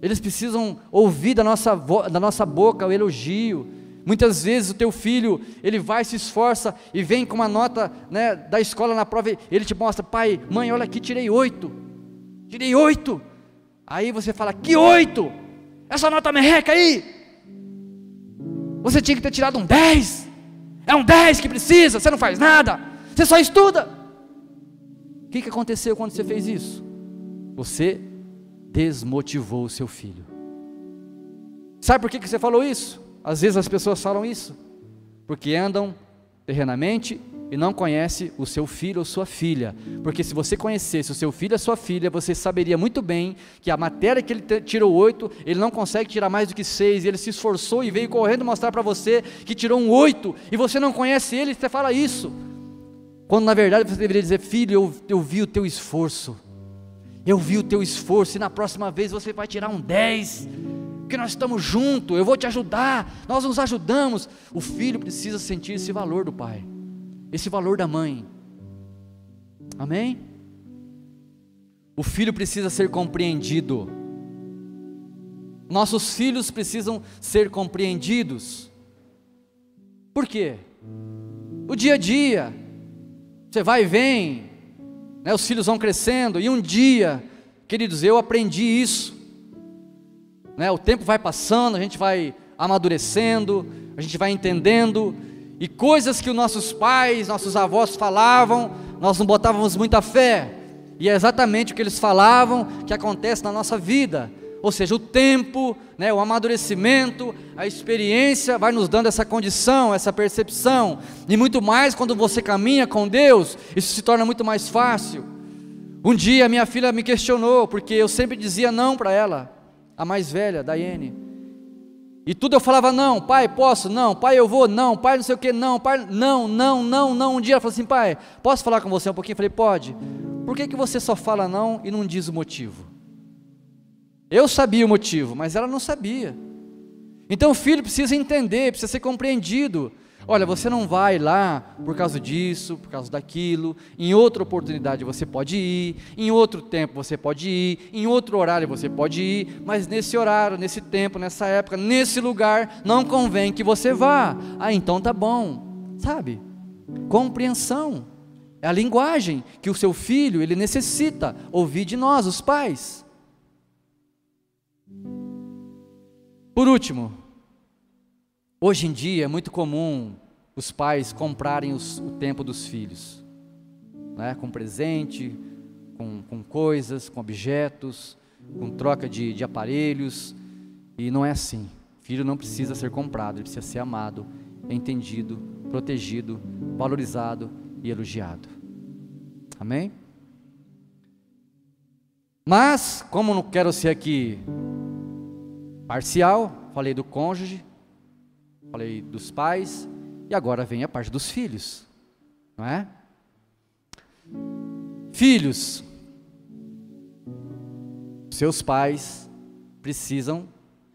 Eles precisam ouvir da nossa, da nossa boca o elogio. Muitas vezes o teu filho, ele vai, se esforça e vem com uma nota né, da escola na prova, ele te mostra, pai, mãe, olha aqui, tirei oito. Tirei oito. Aí você fala, que oito? Essa nota merreca aí. Você tinha que ter tirado um dez. É um 10 que precisa, você não faz nada, você só estuda. O que, que aconteceu quando você fez isso? Você desmotivou o seu filho. Sabe por que, que você falou isso? Às vezes as pessoas falam isso, porque andam terrenamente e não conhece o seu filho ou sua filha. Porque se você conhecesse o seu filho ou sua filha, você saberia muito bem que a matéria que ele tirou oito, ele não consegue tirar mais do que seis. Ele se esforçou e veio correndo mostrar para você que tirou um oito, e você não conhece ele, você fala isso. Quando na verdade você deveria dizer, filho, eu, eu vi o teu esforço. Eu vi o teu esforço, e na próxima vez você vai tirar um dez porque nós estamos juntos, eu vou te ajudar, nós nos ajudamos. O filho precisa sentir esse valor do pai esse valor da mãe. Amém? o filho precisa ser compreendido. Nossos filhos precisam ser compreendidos. Por quê? O dia a dia, você vai e vem, né, os filhos vão crescendo, e um dia, queridos, eu aprendi isso. Né, o tempo vai passando, a gente vai amadurecendo, a gente vai entendendo, e coisas que os nossos pais, nossos avós falavam, nós não botávamos muita fé, e é exatamente o que eles falavam que acontece na nossa vida. Ou seja, o tempo, né, o amadurecimento, a experiência vai nos dando essa condição, essa percepção, e muito mais quando você caminha com Deus, isso se torna muito mais fácil. Um dia minha filha me questionou, porque eu sempre dizia não para ela, a mais velha, Daiane. E tudo eu falava não, pai, posso? Não, pai, eu vou? Não, pai, não sei o que, não, pai, não, não, não, não. Um dia ela falou assim, pai, posso falar com você um pouquinho? Eu falei, pode. Por que, que você só fala não e não diz o motivo? Eu sabia o motivo, mas ela não sabia. Então o filho precisa entender, precisa ser compreendido. Olha, você não vai lá por causa disso, por causa daquilo. Em outra oportunidade você pode ir, em outro tempo você pode ir, em outro horário você pode ir, mas nesse horário, nesse tempo, nessa época, nesse lugar, não convém que você vá. Ah, então tá bom. Sabe? Compreensão. É a linguagem que o seu filho ele necessita ouvir de nós, os pais. Por último, hoje em dia é muito comum os pais comprarem os, o tempo dos filhos, né? com presente, com, com coisas, com objetos, com troca de, de aparelhos, e não é assim. Filho não precisa ser comprado, ele precisa ser amado, entendido, protegido, valorizado e elogiado. Amém? Mas, como não quero ser aqui parcial, falei do cônjuge, falei dos pais, e agora vem a parte dos filhos, não é? Filhos, seus pais precisam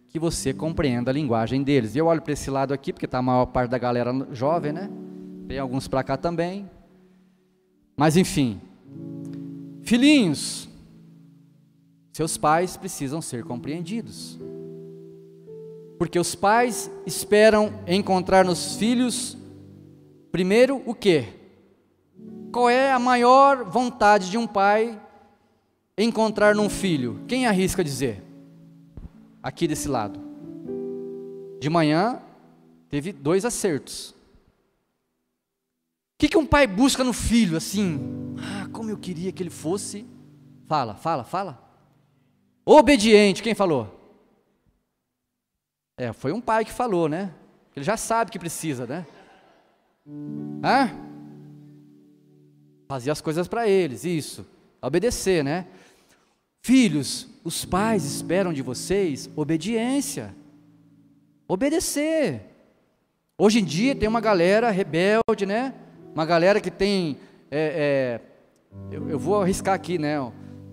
que você compreenda a linguagem deles. E eu olho para esse lado aqui, porque está a maior parte da galera jovem, né? Tem alguns para cá também. Mas enfim, filhinhos, seus pais precisam ser compreendidos. Porque os pais esperam encontrar nos filhos, primeiro, o que? Qual é a maior vontade de um pai encontrar num filho? Quem arrisca dizer? Aqui desse lado. De manhã, teve dois acertos. O que, que um pai busca no filho, assim? Ah, como eu queria que ele fosse. Fala, fala, fala. Obediente, quem falou? É, foi um pai que falou, né? Ele já sabe que precisa, né? Hã? Fazer as coisas para eles, isso. Obedecer, né? Filhos, os pais esperam de vocês obediência. Obedecer. Hoje em dia tem uma galera rebelde, né? Uma galera que tem. É, é, eu, eu, vou arriscar aqui, né?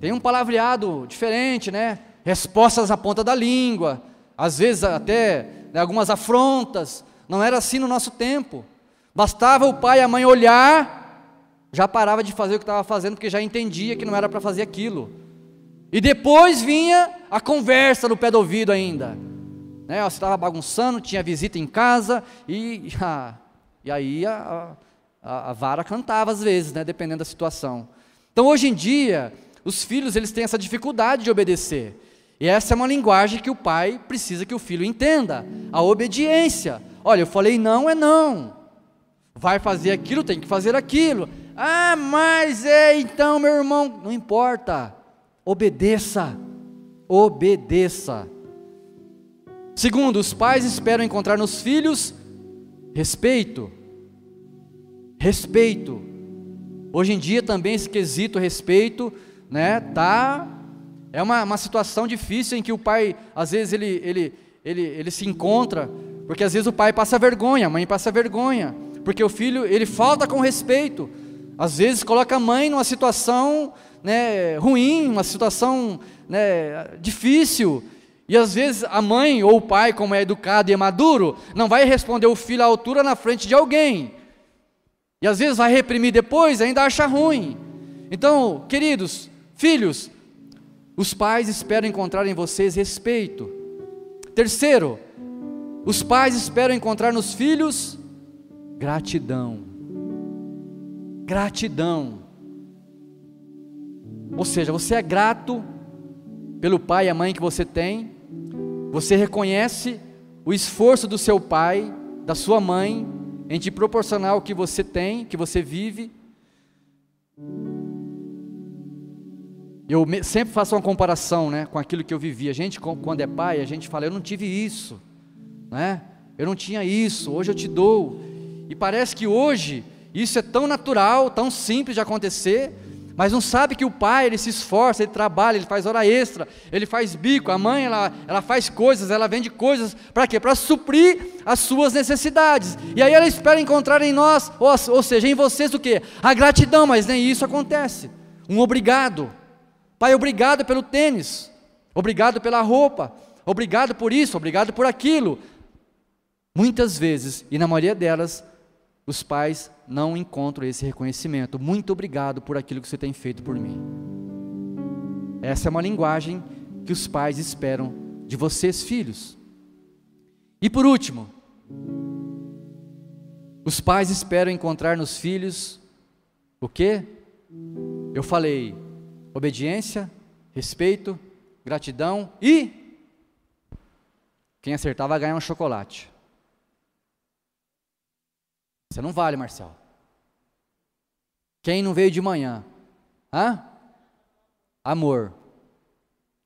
Tem um palavreado diferente, né? Respostas na ponta da língua às vezes até né, algumas afrontas. Não era assim no nosso tempo. Bastava o pai e a mãe olhar, já parava de fazer o que estava fazendo, porque já entendia que não era para fazer aquilo. E depois vinha a conversa no pé do ouvido ainda. Né, você estava bagunçando, tinha visita em casa, e, a, e aí a, a, a, vara cantava às vezes, né, dependendo da situação. Então hoje em dia, os filhos eles têm essa dificuldade de obedecer. E essa é uma linguagem que o pai precisa que o filho entenda. A obediência. Olha, eu falei não é não. Vai fazer aquilo, tem que fazer aquilo. Ah, mas é então, meu irmão, não importa. Obedeça. Obedeça. Segundo, os pais esperam encontrar nos filhos respeito. Respeito. Hoje em dia também esse quesito respeito, né, tá é uma, uma situação difícil em que o pai, às vezes, ele, ele, ele, ele se encontra, porque às vezes o pai passa vergonha, a mãe passa vergonha, porque o filho, ele falta com respeito. Às vezes coloca a mãe numa situação né, ruim, uma situação né, difícil, e às vezes a mãe ou o pai, como é educado e é maduro, não vai responder o filho à altura na frente de alguém. E às vezes vai reprimir depois, ainda acha ruim. Então, queridos, filhos, Os pais esperam encontrar em vocês respeito. Terceiro, os pais esperam encontrar nos filhos gratidão. Gratidão. Ou seja, você é grato pelo pai e a mãe que você tem, você reconhece o esforço do seu pai, da sua mãe, em te proporcionar o que você tem, que você vive. Eu sempre faço uma comparação né, com aquilo que eu vivi. A gente, quando é pai, a gente fala, eu não tive isso, né? eu não tinha isso, hoje eu te dou. E parece que hoje isso é tão natural, tão simples de acontecer, mas não sabe que o pai, ele se esforça, ele trabalha, ele faz hora extra, ele faz bico, a mãe, ela, ela faz coisas, ela vende coisas, para quê? Para suprir as suas necessidades, e aí ela espera encontrar em nós, ou, ou seja, em vocês o que? A gratidão, mas nem isso acontece, um obrigado, pai, obrigado pelo tênis, obrigado pela roupa, obrigado por isso, obrigado por aquilo, muitas vezes, e na maioria delas, os pais não encontram esse reconhecimento. Muito obrigado por aquilo que você tem feito por mim. Essa é uma linguagem que os pais esperam de vocês, filhos. E por último, os pais esperam encontrar nos filhos o que? Eu falei obediência, respeito, gratidão e quem acertar vai ganhar um chocolate. Você não vale, Marcelo. Quem não veio de manhã? Hã? Amor.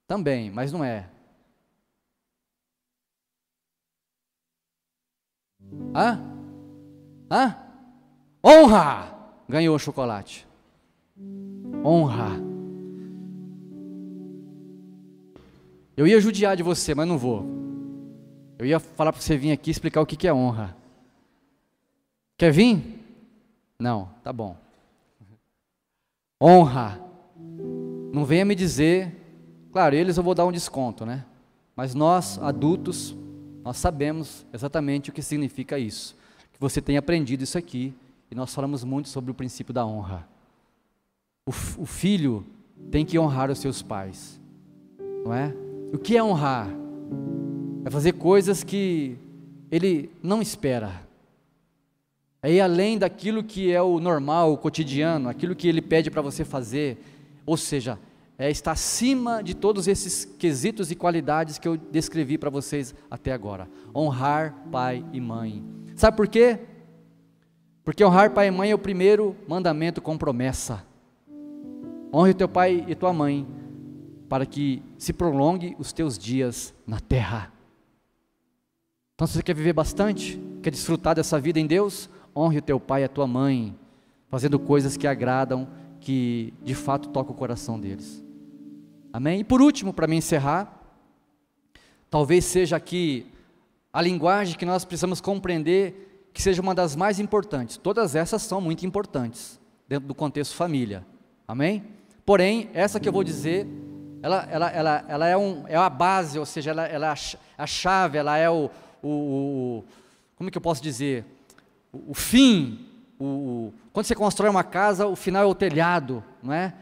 Também, mas não é. Hã? Hã? Honra! Ganhou o chocolate. Honra. Eu ia judiar de você, mas não vou. Eu ia falar para você vir aqui explicar o que é honra. Quer vir? Não, tá bom. Honra. Não venha me dizer, claro, eles eu vou dar um desconto, né? Mas nós, adultos, nós sabemos exatamente o que significa isso. Que você tem aprendido isso aqui, e nós falamos muito sobre o princípio da honra. O, o filho tem que honrar os seus pais, não é? O que é honrar? É fazer coisas que ele não espera é ir além daquilo que é o normal, o cotidiano, aquilo que ele pede para você fazer, ou seja, é estar acima de todos esses quesitos e qualidades que eu descrevi para vocês até agora. Honrar pai e mãe. Sabe por quê? Porque honrar pai e mãe é o primeiro mandamento com promessa. Honre teu pai e tua mãe, para que se prolongue os teus dias na terra. Então, se você quer viver bastante, quer desfrutar dessa vida em Deus, honre o teu pai e a tua mãe, fazendo coisas que agradam, que de fato tocam o coração deles. Amém? E por último, para me encerrar, talvez seja aqui a linguagem que nós precisamos compreender que seja uma das mais importantes. Todas essas são muito importantes dentro do contexto família. Amém? Porém, essa que eu vou dizer, ela, ela, ela, ela é, um, é a base, ou seja, ela, ela é a chave, ela é o, o, o como que eu posso dizer? o, fim, o, quando você constrói uma casa, o final é o telhado, não é?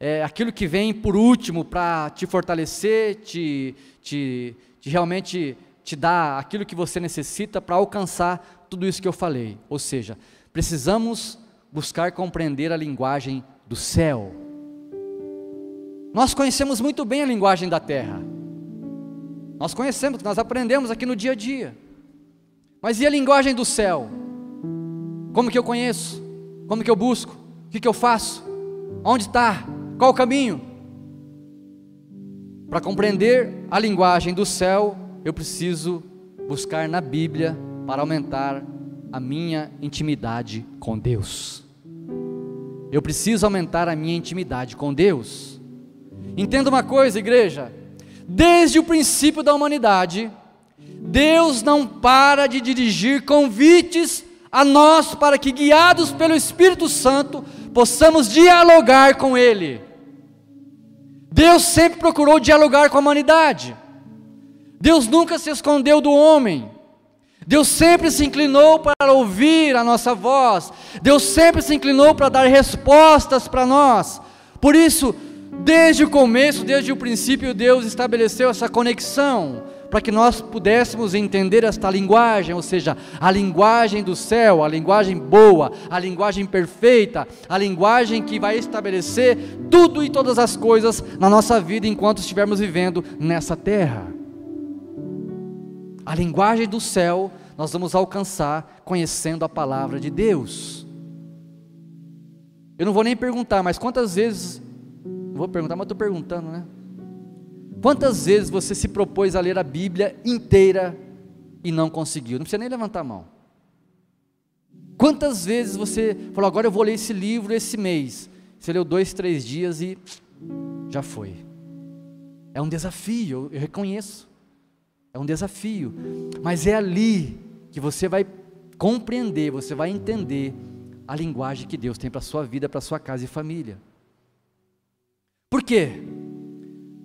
É aquilo que vem por último para te fortalecer, te, te, te realmente te dar aquilo que você necessita para alcançar tudo isso que eu falei. Ou seja, precisamos buscar compreender a linguagem do céu. Nós conhecemos muito bem a linguagem da terra. Nós conhecemos, nós aprendemos aqui no dia a dia. Mas e a linguagem do céu? Como que eu conheço? Como que eu busco? O que, que eu faço? Onde está? Qual o caminho? Para compreender a linguagem do céu, eu preciso buscar na Bíblia para aumentar a minha intimidade com Deus. Eu preciso aumentar a minha intimidade com Deus. Entenda uma coisa, igreja: desde o princípio da humanidade, Deus não para de dirigir convites a nós para que, guiados pelo Espírito Santo, possamos dialogar com Ele. Deus sempre procurou dialogar com a humanidade. Deus nunca se escondeu do homem. Deus sempre se inclinou para ouvir a nossa voz. Deus sempre se inclinou para dar respostas para nós. Por isso, Desde o começo, desde o princípio, Deus estabeleceu essa conexão para que nós pudéssemos entender esta linguagem, ou seja, a linguagem do céu, a linguagem boa, a linguagem perfeita, a linguagem que vai estabelecer tudo e todas as coisas na nossa vida enquanto estivermos vivendo nessa terra. A linguagem do céu nós vamos alcançar conhecendo a palavra de Deus. Eu não vou nem perguntar, mas quantas vezes, vou perguntar, mas estou perguntando, né? Quantas vezes você se propôs a ler a Bíblia inteira e não conseguiu? Não precisa nem levantar a mão. Quantas vezes você falou, agora eu vou ler esse livro esse mês? Você leu dois, três dias e já foi. É um desafio, eu reconheço. É um desafio. Mas é ali que você vai compreender, você vai entender a linguagem que Deus tem para a sua vida, para a sua casa e família. Por quê?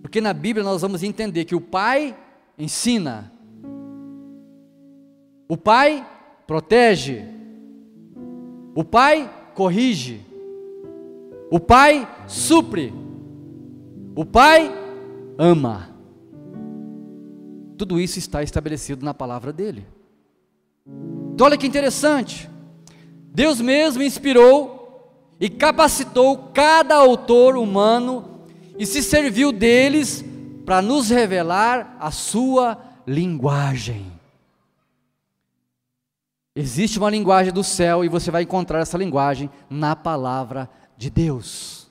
Porque na Bíblia nós vamos entender que o pai ensina, o pai protege, o pai corrige, o pai supre, o pai ama. Tudo isso está estabelecido na palavra dele. Então, olha que interessante. Deus mesmo inspirou e capacitou cada autor humano e se serviu deles para nos revelar a sua linguagem. Existe uma linguagem do céu e você vai encontrar essa linguagem na palavra de Deus.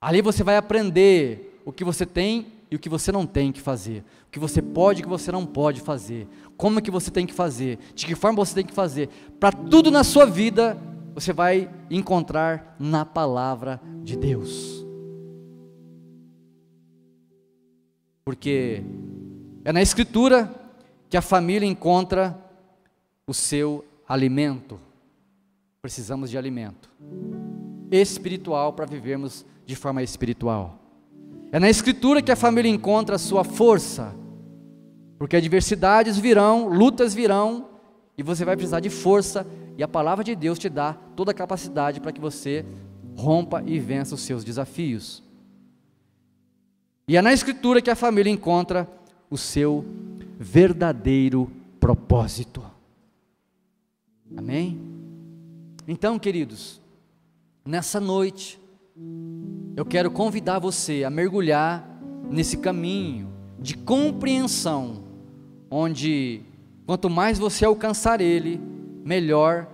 Ali você vai aprender o que você tem e o que você não tem que fazer, o que você pode e o que você não pode fazer, como é que você tem que fazer, de que forma você tem que fazer. Para tudo na sua vida, você vai encontrar na palavra de Deus. Porque é na Escritura que a família encontra o seu alimento. Precisamos de alimento espiritual para vivermos de forma espiritual. É na Escritura que a família encontra a sua força, porque adversidades virão, lutas virão, e você vai precisar de força, e a palavra de Deus te dá toda a capacidade para que você rompa e vença os seus desafios. E é na Escritura que a família encontra o seu verdadeiro propósito. Amém? Então, queridos, nessa noite, eu quero convidar você a mergulhar nesse caminho de compreensão, onde quanto mais você alcançar ele, melhor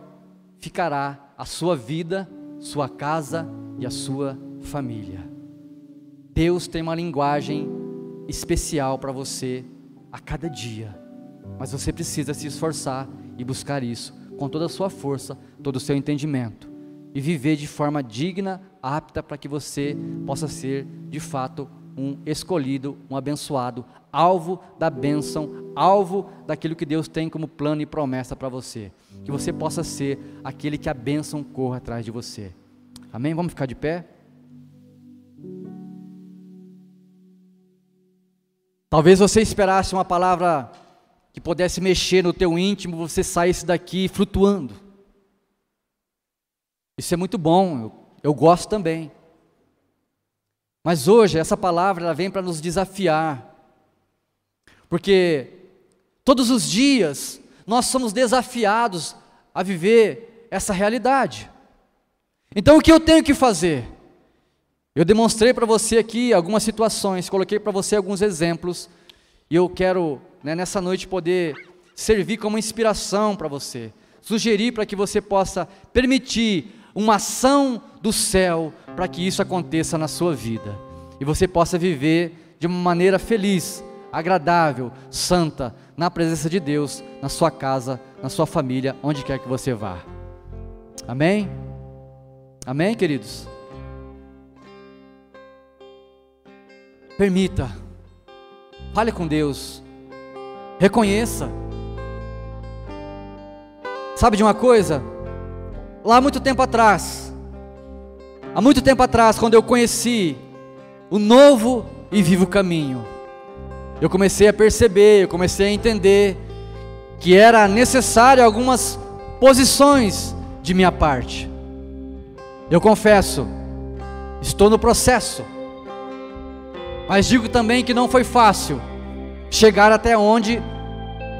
ficará a sua vida, sua casa e a sua família. Deus tem uma linguagem especial para você a cada dia, mas você precisa se esforçar e buscar isso com toda a sua força, todo o seu entendimento e viver de forma digna, apta para que você possa ser de fato um escolhido, um abençoado, alvo da bênção, alvo daquilo que Deus tem como plano e promessa para você. Que você possa ser aquele que a bênção corra atrás de você. Amém? Vamos ficar de pé? Talvez você esperasse uma palavra que pudesse mexer no teu íntimo, você saísse daqui flutuando. Isso é muito bom, eu, eu gosto também. Mas hoje essa palavra ela vem para nos desafiar. Porque todos os dias nós somos desafiados a viver essa realidade. Então o que eu tenho que fazer? Eu demonstrei para você aqui algumas situações, coloquei para você alguns exemplos, e eu quero né, nessa noite poder servir como inspiração para você, sugerir para que você possa permitir uma ação do céu para que isso aconteça na sua vida e você possa viver de uma maneira feliz, agradável, santa, na presença de Deus, na sua casa, na sua família, onde quer que você vá. Amém? Amém, queridos? Permita. Fale com Deus. Reconheça. Sabe de uma coisa? Lá muito tempo atrás, há muito tempo atrás, quando eu conheci o novo e vivo caminho, eu comecei a perceber, eu comecei a entender que era necessário algumas posições de minha parte. Eu confesso, estou no processo Mas digo também que não foi fácil chegar até onde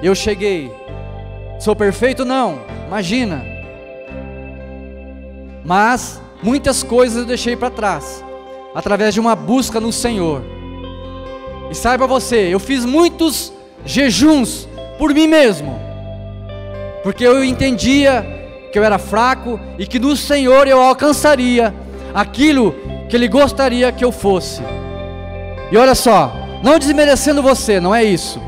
eu cheguei. Sou perfeito? Não, imagina. Mas muitas coisas eu deixei para trás, através de uma busca no Senhor. E saiba você, eu fiz muitos jejuns por mim mesmo, porque eu entendia que eu era fraco e que no Senhor eu alcançaria aquilo que Ele gostaria que eu fosse. E olha só, não desmerecendo você, não é isso.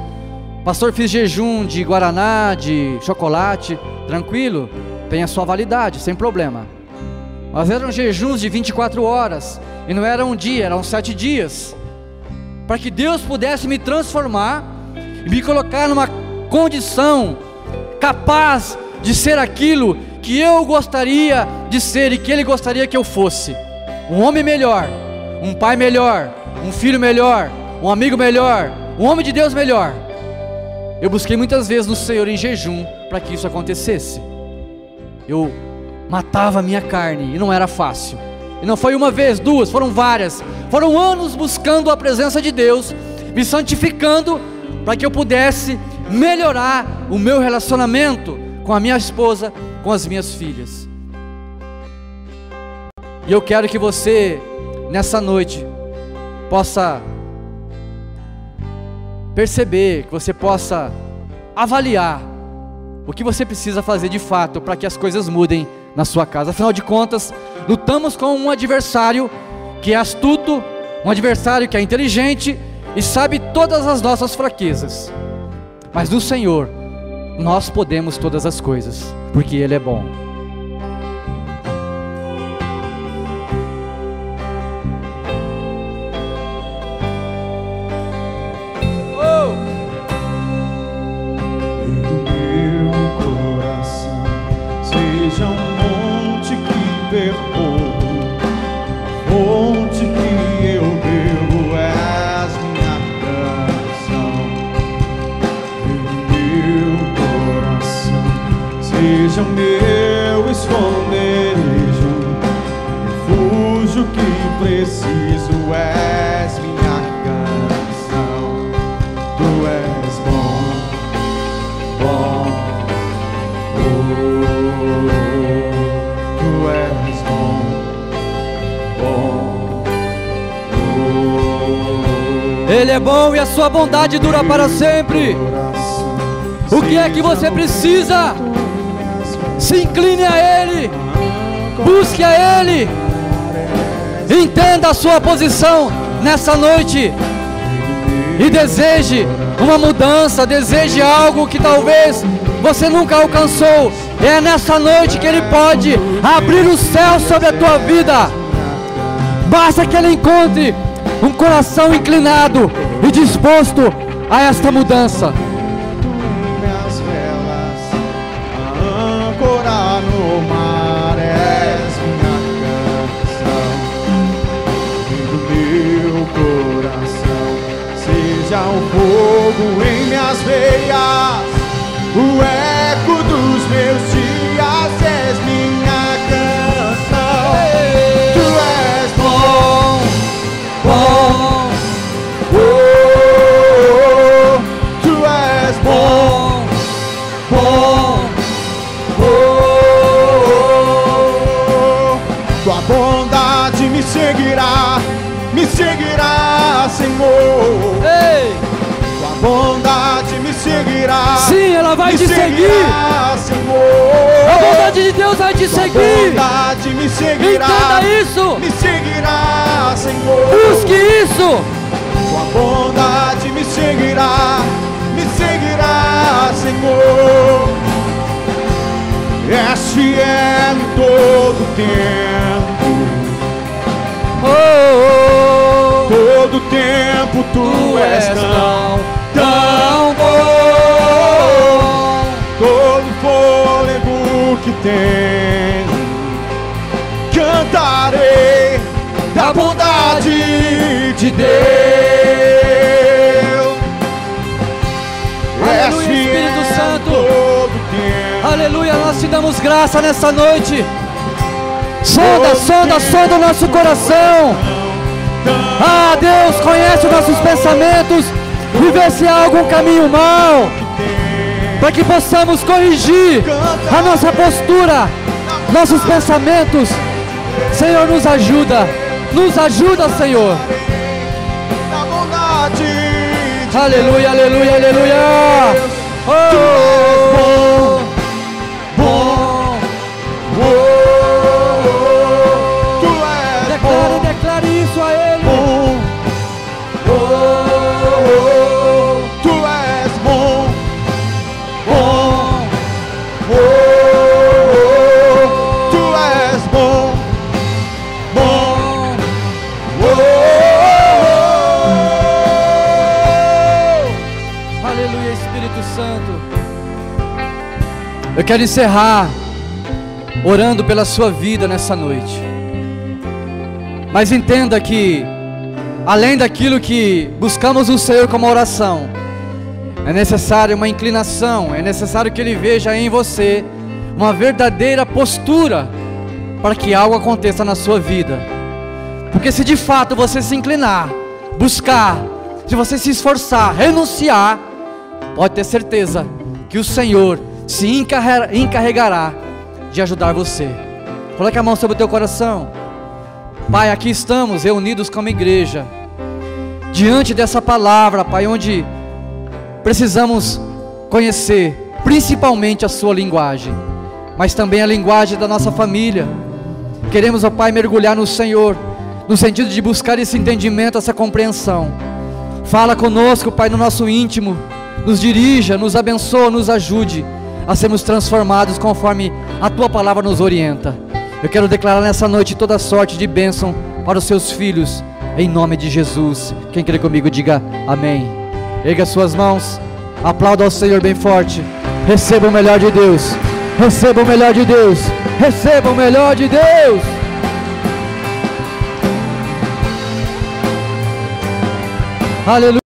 Pastor, fiz jejum de guaraná, de chocolate, tranquilo, tem a sua validade, sem problema. Mas eram jejuns de 24 horas, e não era um dia, eram sete dias, para que Deus pudesse me transformar e me colocar numa condição capaz de ser aquilo que eu gostaria de ser e que Ele gostaria que eu fosse um homem melhor, um pai melhor, um filho melhor, um amigo melhor, um homem de Deus melhor. Eu busquei muitas vezes no Senhor em jejum para que isso acontecesse. Eu matava a minha carne e não era fácil. E não foi uma vez, duas, foram várias. Foram anos buscando a presença de Deus, me santificando para que eu pudesse melhorar o meu relacionamento com a minha esposa, com as minhas filhas. E eu quero que você, nessa noite, possa perceber, que você possa avaliar o que você precisa fazer de fato para que as coisas mudem na sua casa. Afinal de contas, lutamos com um adversário que é astuto, um adversário que é inteligente e sabe todas as nossas fraquezas. Mas no Senhor, nós podemos todas as coisas, porque Ele é bom. Sua bondade dura para sempre. O que é que você precisa? Se incline a Ele, busque a Ele, entenda a sua posição nessa noite e deseje uma mudança, deseje algo que talvez você nunca alcançou. É nessa noite que Ele pode abrir o céu sobre a tua vida. Basta que Ele encontre um coração inclinado disposto a esta mudança. Minhas velas a ancorar no mar minha canção do coração seja um fogo em minhas veias o vai te seguir. Senhor. A bondade de Deus vai te seguir. bondade me seguirá. Entenda isso. Me seguirá, Senhor. Busque isso. Tua bondade me seguirá. Me seguirá, Senhor. És fiel em todo tempo Oh, oh, Todo tempo tu, tu és tão tem Cantarei da bondade de Deus Aleluia, Espírito Santo. Aleluia, nós te damos graça nessa noite. Sonda, sonda, sonda o nosso coração. Ah, Deus conhece os nossos pensamentos e vê se há algum caminho mau, para que possamos corrigir a nossa postura, nossos pensamentos. Senhor, nos ajuda, nos ajuda, Senhor. Aleluia, aleluia, aleluia. Oh, bom, Tu Eu quero encerrar orando pela sua vida nessa noite. Mas entenda que, além daquilo que buscamos o Senhor como oração, é necessário uma inclinação, é necessário que Ele veja em você uma verdadeira postura para que algo aconteça na sua vida. Porque se de fato você se inclinar, buscar, se você se esforçar, renunciar, pode ter certeza que o Senhor se encarre- encarregará de ajudar você. Coloque a mão sobre o teu coração. Pai, aqui estamos reunidos como igreja, diante dessa palavra, Pai, onde precisamos conhecer principalmente a Sua linguagem, mas também a linguagem da nossa família. Queremos, ó Pai, mergulhar no Senhor, no sentido de buscar esse entendimento, essa compreensão. Fala conosco, Pai, no nosso íntimo, nos dirija, nos abençoa, nos ajude a sermos transformados conforme a Tua palavra nos orienta. Eu quero declarar nessa noite toda sorte de bênção para os seus filhos, em nome de Jesus. Quem crê comigo, diga amém. Erga suas mãos, aplauda ao Senhor bem forte. Receba o melhor de Deus, receba o melhor de Deus, receba o melhor de Deus. Aleluia.